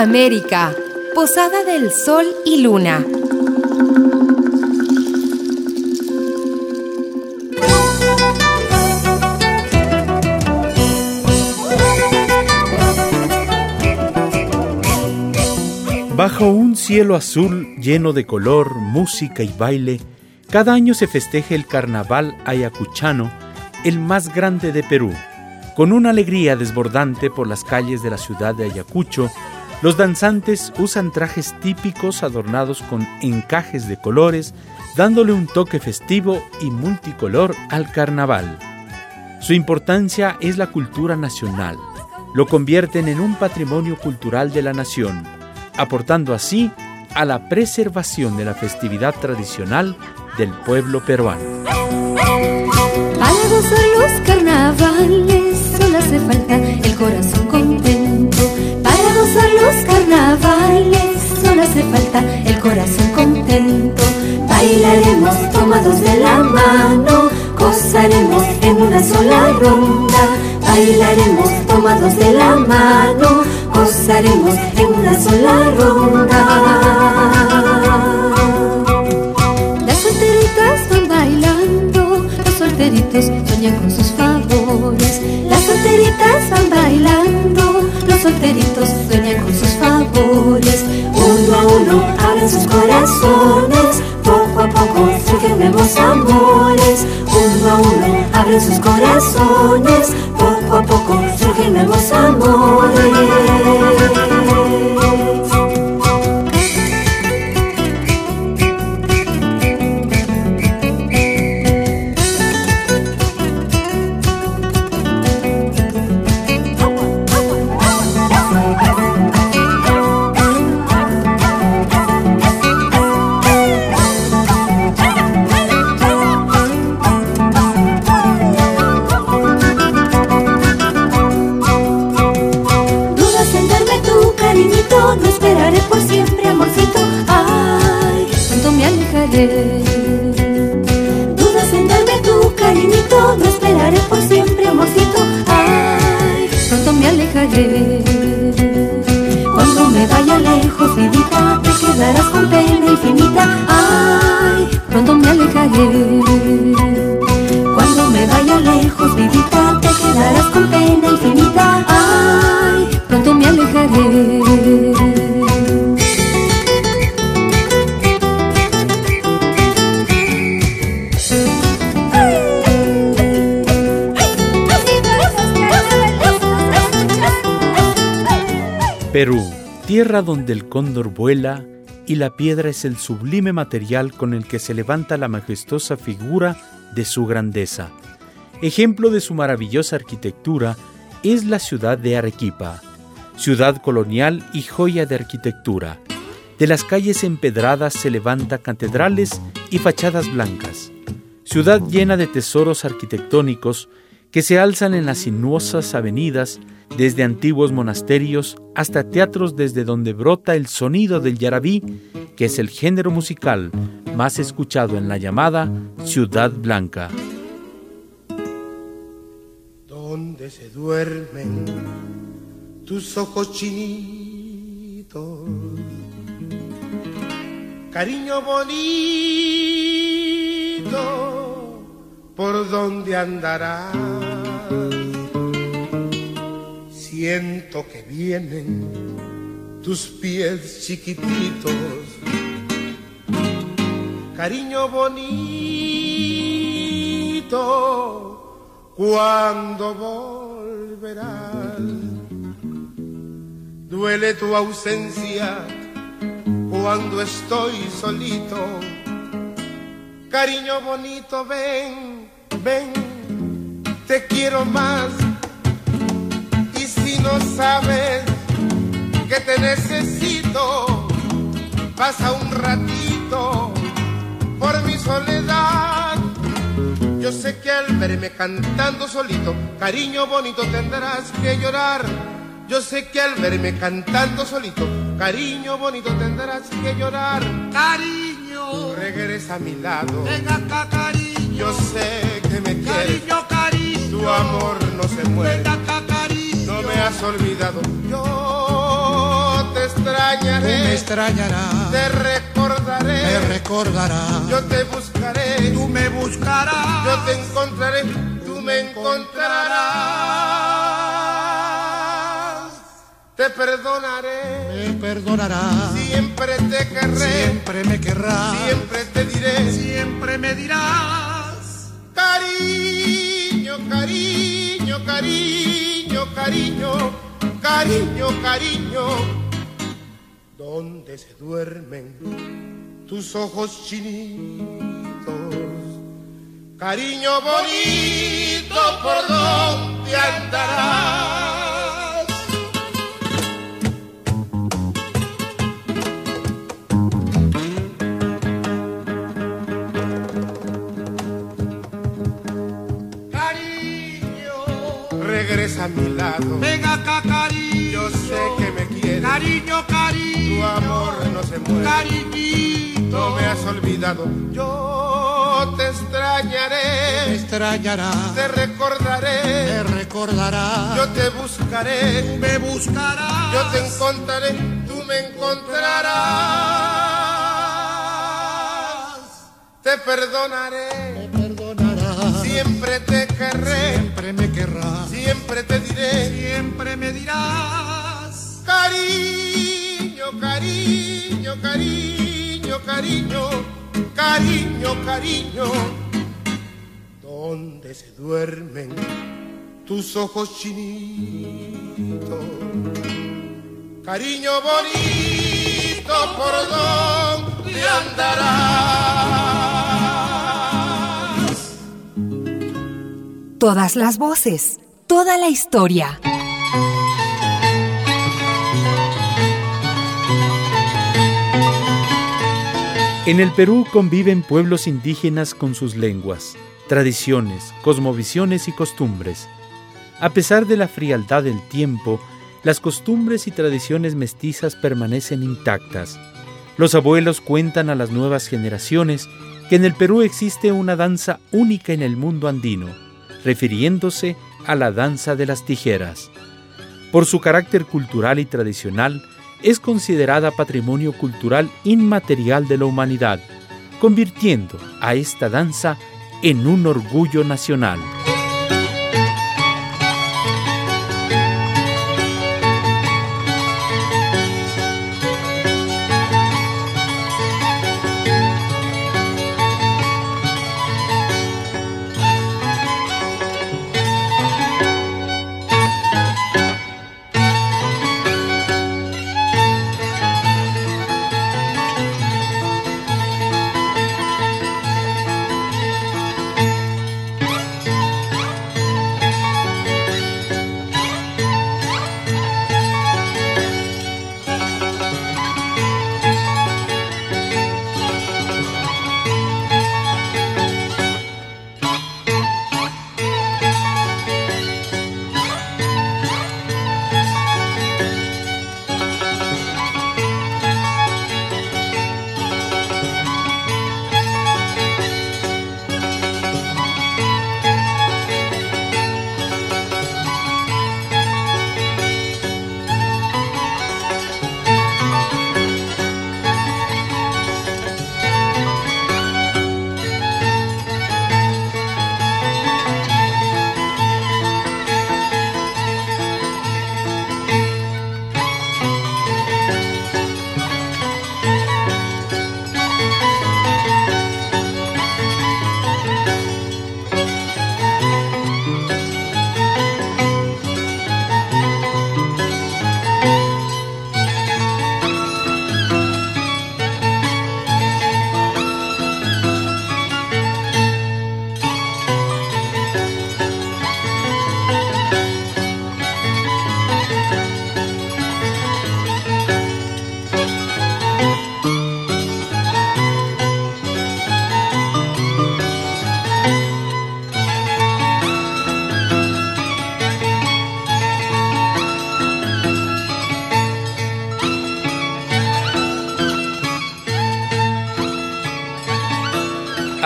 América, Posada del Sol y Luna. Bajo un cielo azul lleno de color, música y baile, cada año se festeja el Carnaval Ayacuchano, el más grande de Perú. Con una alegría desbordante por las calles de la ciudad de Ayacucho, los danzantes usan trajes típicos adornados con encajes de colores, dándole un toque festivo y multicolor al carnaval. Su importancia es la cultura nacional. Lo convierten en un patrimonio cultural de la nación, aportando así a la preservación de la festividad tradicional del pueblo peruano. Para gozar los carnavales solo hace falta el corazón. Los carnavales solo hace falta el corazón contento. Bailaremos tomados de la mano, gozaremos en una sola ronda. Bailaremos tomados de la mano, gozaremos en una sola ronda. Las solteritas van bailando, los solteritos sueñan con sus favores. Las solteritas van bailando, los solteritos sueñan con a uno abren sus corazones, poco a poco surgen nuevos amores. Uno a uno abren sus corazones, poco a poco surgen nuevos amores. Vidita, te quedarás con pena infinita. Ay, pronto me alejaré. Cuando me vaya lejos, vidita, te quedarás con tierra donde el cóndor vuela y la piedra es el sublime material con el que se levanta la majestuosa figura de su grandeza. Ejemplo de su maravillosa arquitectura es la ciudad de Arequipa, ciudad colonial y joya de arquitectura. De las calles empedradas se levantan catedrales y fachadas blancas. Ciudad llena de tesoros arquitectónicos que se alzan en las sinuosas avenidas, desde antiguos monasterios hasta teatros desde donde brota el sonido del yarabí, que es el género musical más escuchado en la llamada Ciudad Blanca. donde se duermen tus ojos chinitos. Cariño bonito, ¿por dónde andarás? Siento que vienen tus pies chiquititos. Cariño bonito, ¿cuándo volverás? Duele tu ausencia cuando estoy solito. Cariño bonito, ven, ven, te quiero más. Y si no sabes que te necesito, pasa un ratito por mi soledad. Yo sé que al verme cantando solito, cariño bonito tendrás que llorar. Yo sé que al verme cantando solito, cariño bonito tendrás que llorar. Cariño, Regresa a mi lado. ven acá, cariño. Yo sé que me quieres. Cariño, cariño. Tu amor no se muere. Ven acá, cariño. No me has olvidado. Yo te extrañaré, tú me extrañarás, te recordaré, me recordarás, yo te buscaré, tú me buscarás, yo te encontraré, tú me encontrarás. Te perdonaré, me perdonarás, siempre te querré, siempre me querrás, siempre te diré, siempre me dirás, cariño, cariño, cariño, cariño, cariño, cariño, donde se duermen tus ojos chinitos, cariño bonito, por donde andarás. Regresa a mi lado, ven acá cariño, yo sé que me quieres, cariño, cariño, tu amor no se muere. cariñito, No me has olvidado, yo te extrañaré, extrañarás, te recordaré, me recordarás, yo te buscaré, me buscarás, yo te encontraré, tú me encontrarás. Te perdonaré, perdonarás, siempre te querré, siempre me querrás, siempre te diré, siempre me dirás, cariño, cariño, cariño, cariño, cariño, cariño, donde se duermen tus ojos chinitos, cariño bonito, por donde andarás. Todas las voces, toda la historia. En el Perú conviven pueblos indígenas con sus lenguas, tradiciones, cosmovisiones y costumbres. A pesar de la frialdad del tiempo, las costumbres y tradiciones mestizas permanecen intactas. Los abuelos cuentan a las nuevas generaciones que en el Perú existe una danza única en el mundo andino, refiriéndose a la danza de las tijeras. Por su carácter cultural y tradicional, es considerada patrimonio cultural inmaterial de la humanidad, convirtiendo a esta danza en un orgullo nacional.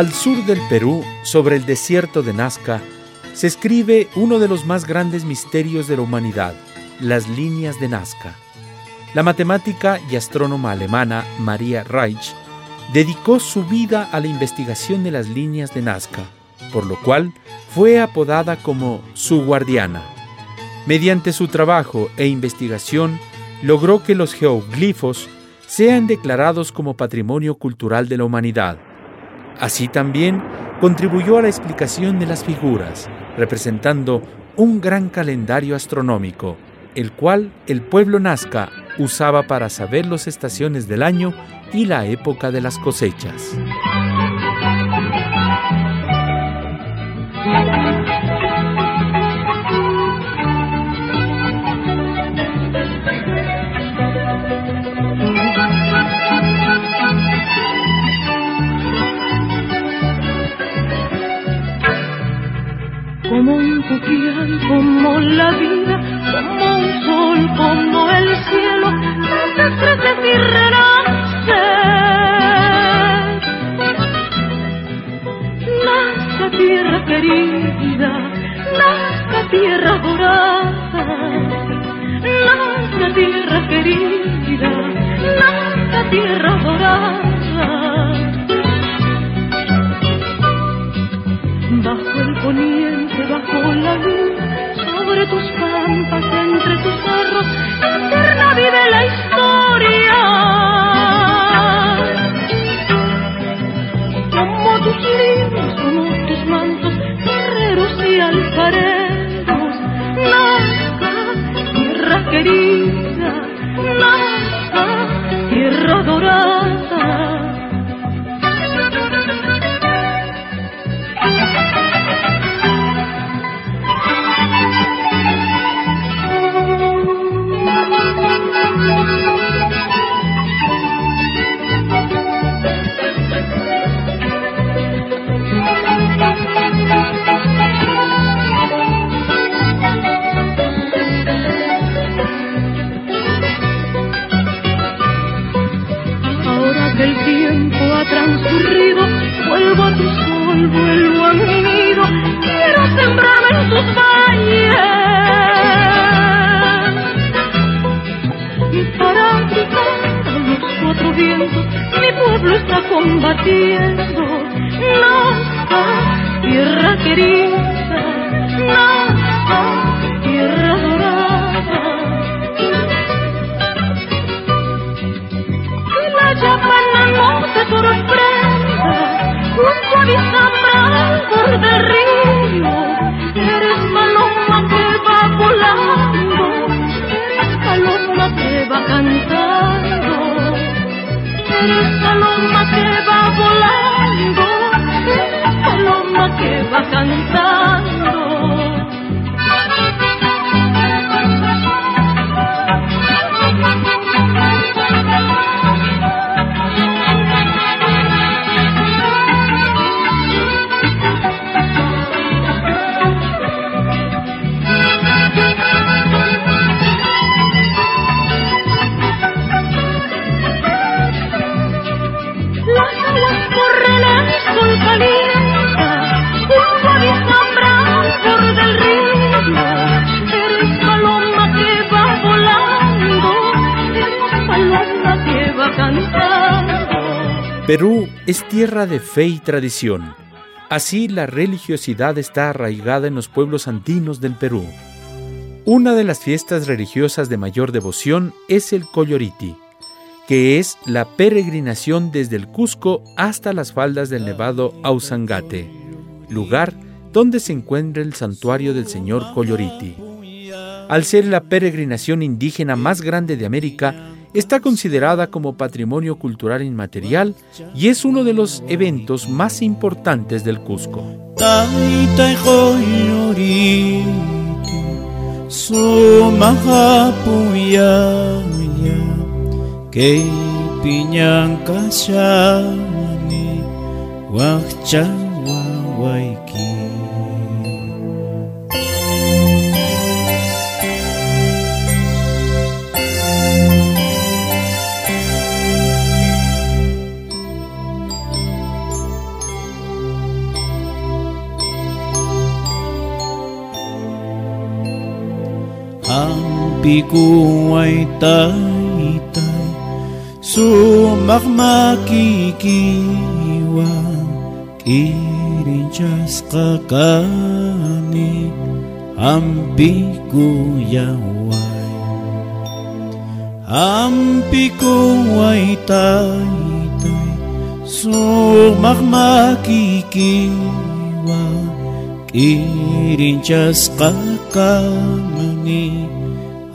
Al sur del Perú, sobre el desierto de Nazca, se escribe uno de los más grandes misterios de la humanidad, las líneas de Nazca. La matemática y astrónoma alemana Maria Reich dedicó su vida a la investigación de las líneas de Nazca, por lo cual fue apodada como su guardiana. Mediante su trabajo e investigación, logró que los geoglifos sean declarados como Patrimonio Cultural de la Humanidad. Así también contribuyó a la explicación de las figuras, representando un gran calendario astronómico, el cual el pueblo nazca usaba para saber las estaciones del año y la época de las cosechas. Como la vida, Perú es tierra de fe y tradición. Así la religiosidad está arraigada en los pueblos andinos del Perú. Una de las fiestas religiosas de mayor devoción es el Coyoriti, que es la peregrinación desde el Cusco hasta las faldas del nevado Ausangate, lugar donde se encuentra el santuario del señor Coyoriti. Al ser la peregrinación indígena más grande de América, está considerada como patrimonio cultural inmaterial y es uno de los eventos más importantes del Cusco. Kakampi ko ay taytay Sumakmakikiwang Kirinjas kakani Ampi ko yaway. Ampi ko ay taytay Sumakmakikiwang Kirinjas kakani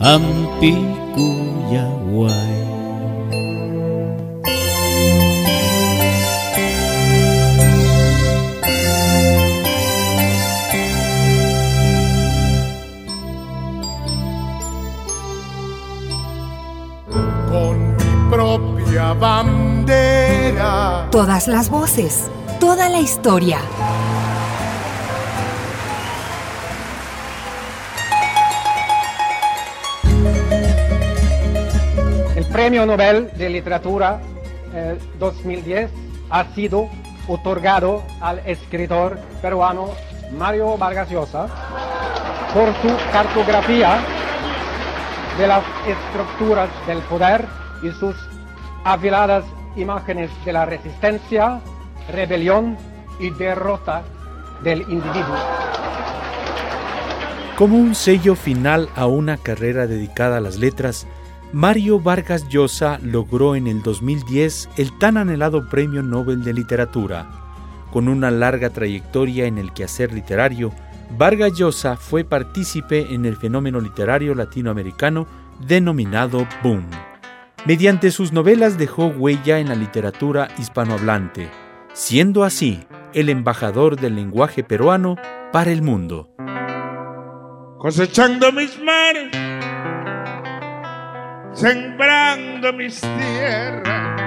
k'irinchasqaqani hampikuyaway con mi propia bandera. Todas las voces, toda la historia. Premio Nobel de Literatura eh, 2010 ha sido otorgado al escritor peruano Mario Vargas Llosa por su cartografía de las estructuras del poder y sus afiladas imágenes de la resistencia, rebelión y derrota del individuo. Como un sello final a una carrera dedicada a las letras, Mario Vargas Llosa logró en el 2010 el tan anhelado Premio Nobel de Literatura. Con una larga trayectoria en el quehacer literario, Vargas Llosa fue partícipe en el fenómeno literario latinoamericano denominado boom. Mediante sus novelas dejó huella en la literatura hispanohablante, siendo así el embajador del lenguaje peruano para el mundo. Cosechando mis mares, sembrando mis tierras.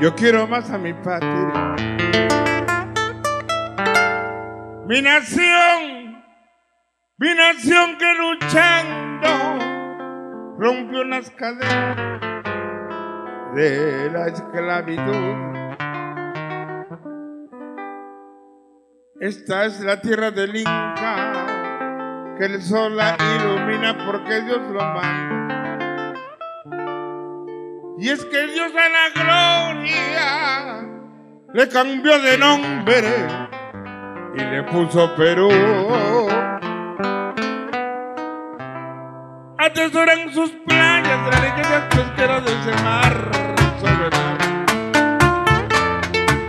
Yo quiero más a mi patria. Mi nación, mi nación que luchando rompió las cadenas de la esclavitud. Esta es la tierra del Inca, que el sol la ilumina porque Dios lo manda. Y es que Dios a la gloria le cambió de nombre y le puso Perú. Atesoran sus playas, la riqueza pesquera de ese mar soberano.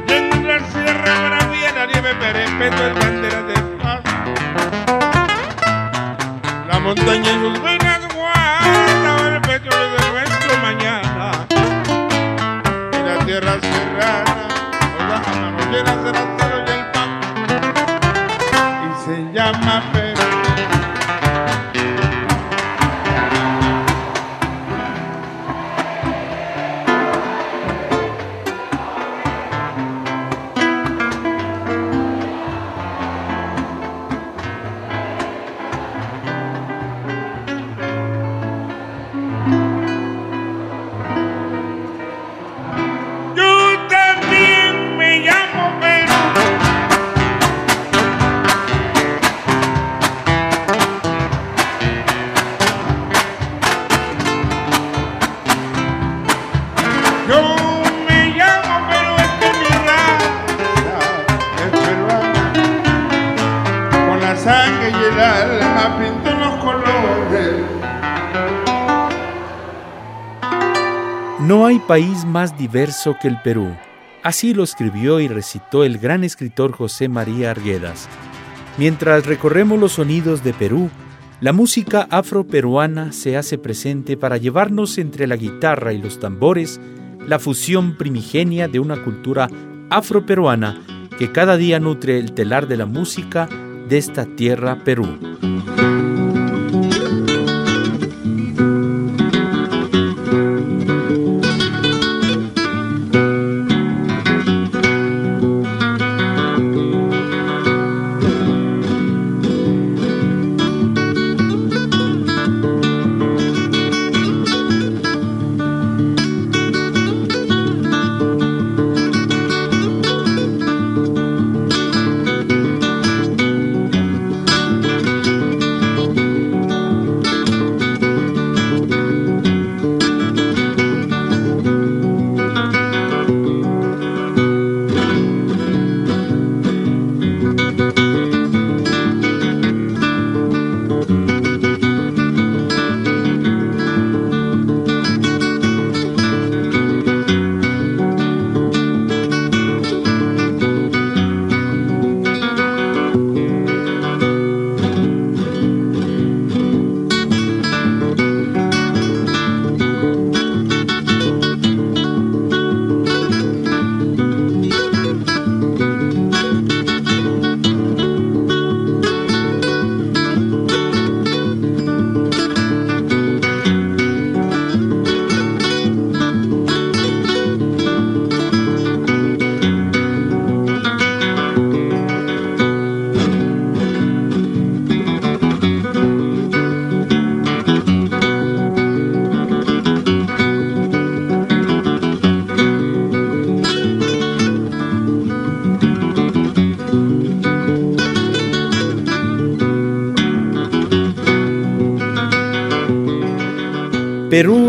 Y en la sierra bravía la nieve perpetua país más diverso que el Perú. Así lo escribió y recitó el gran escritor José María Arguedas. Mientras recorremos los sonidos de Perú, la música afroperuana se hace presente para llevarnos entre la guitarra y los tambores la fusión primigenia de una cultura afroperuana que cada día nutre el telar de la música de esta tierra Perú.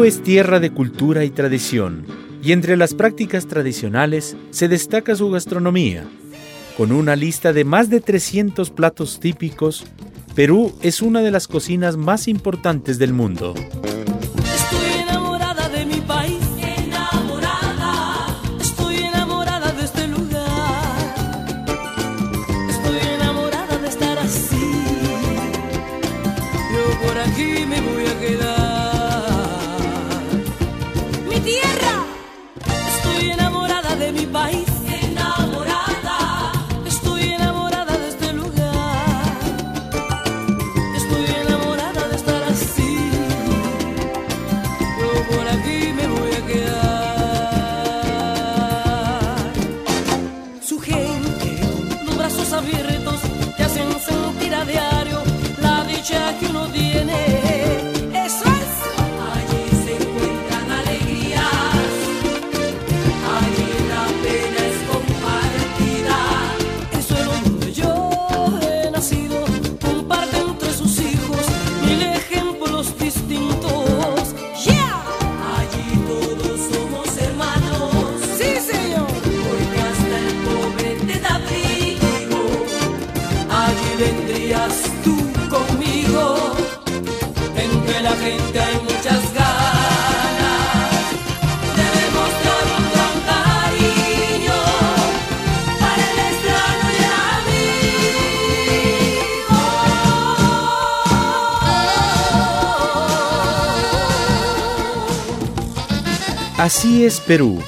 Es tierra de cultura y tradición, y entre las prácticas tradicionales se destaca su gastronomía. Con una lista de más de 300 platos típicos, Perú es una de las cocinas más importantes del mundo. Abiertos, te hacen sentir a diario la dicha que uno tiene. Así es Perú,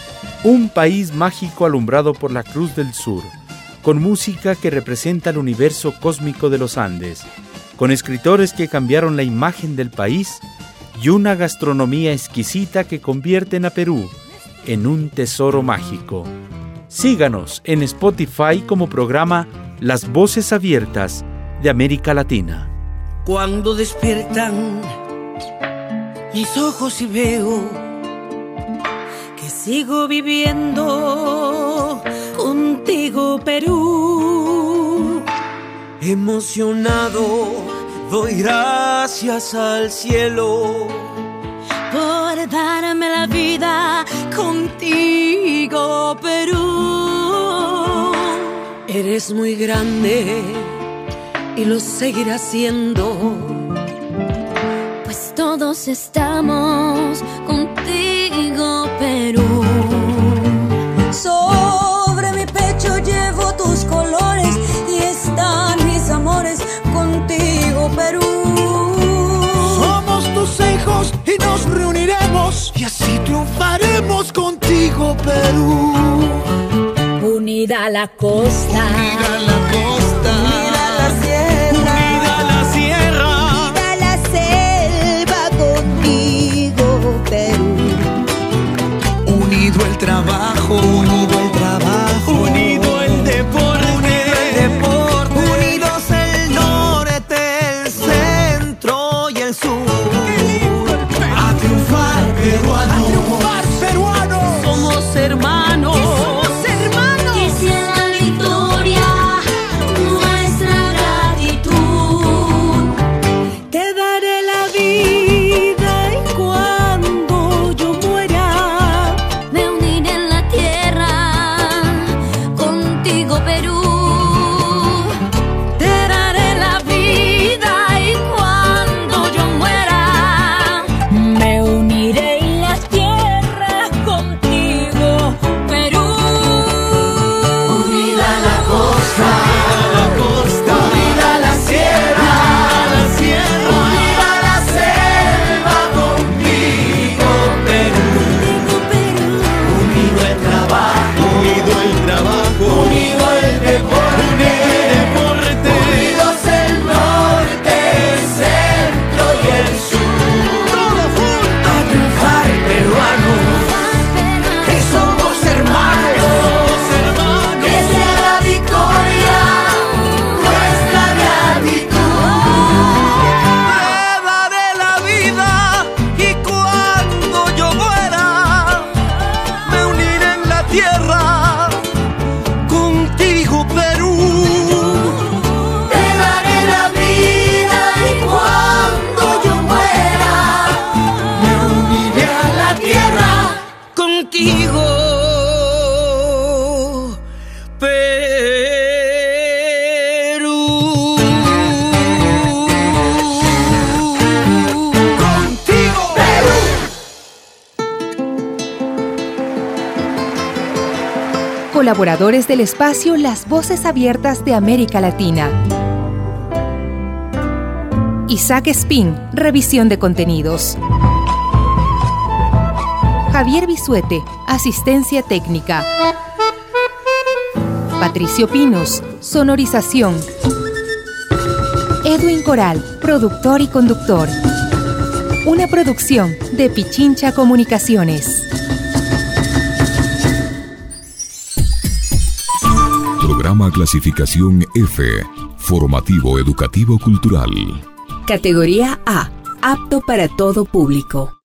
un país mágico alumbrado por la Cruz del Sur, con música que representa el universo cósmico de los Andes, con escritores que cambiaron la imagen del país y una gastronomía exquisita que convierten a Perú en un tesoro mágico. Síganos en Spotify como programa Las Voces Abiertas de América Latina. Cuando despiertan mis ojos y veo que sigo viviendo contigo, Perú. Emocionado, doy gracias al cielo por darme la vida contigo, Perú. Eres muy grande y lo seguirás siendo. Pues todos estamos contigo, Perú. Sobre mi pecho llevo tus colores y están mis amores contigo, Perú. Somos tus hijos y nos reuniremos y así triunfaremos contigo, Perú. Unida la costa. Unida la costa. colaboradores del espacio Las Voces Abiertas de América Latina. Isaac Spin, revisión de contenidos. Javier Bisuete, asistencia técnica. Patricio Pinos, sonorización. Edwin Coral, productor y conductor. Una producción de Pichincha Comunicaciones. Programa clasificación F, formativo educativo cultural. Categoría A, apto para todo público.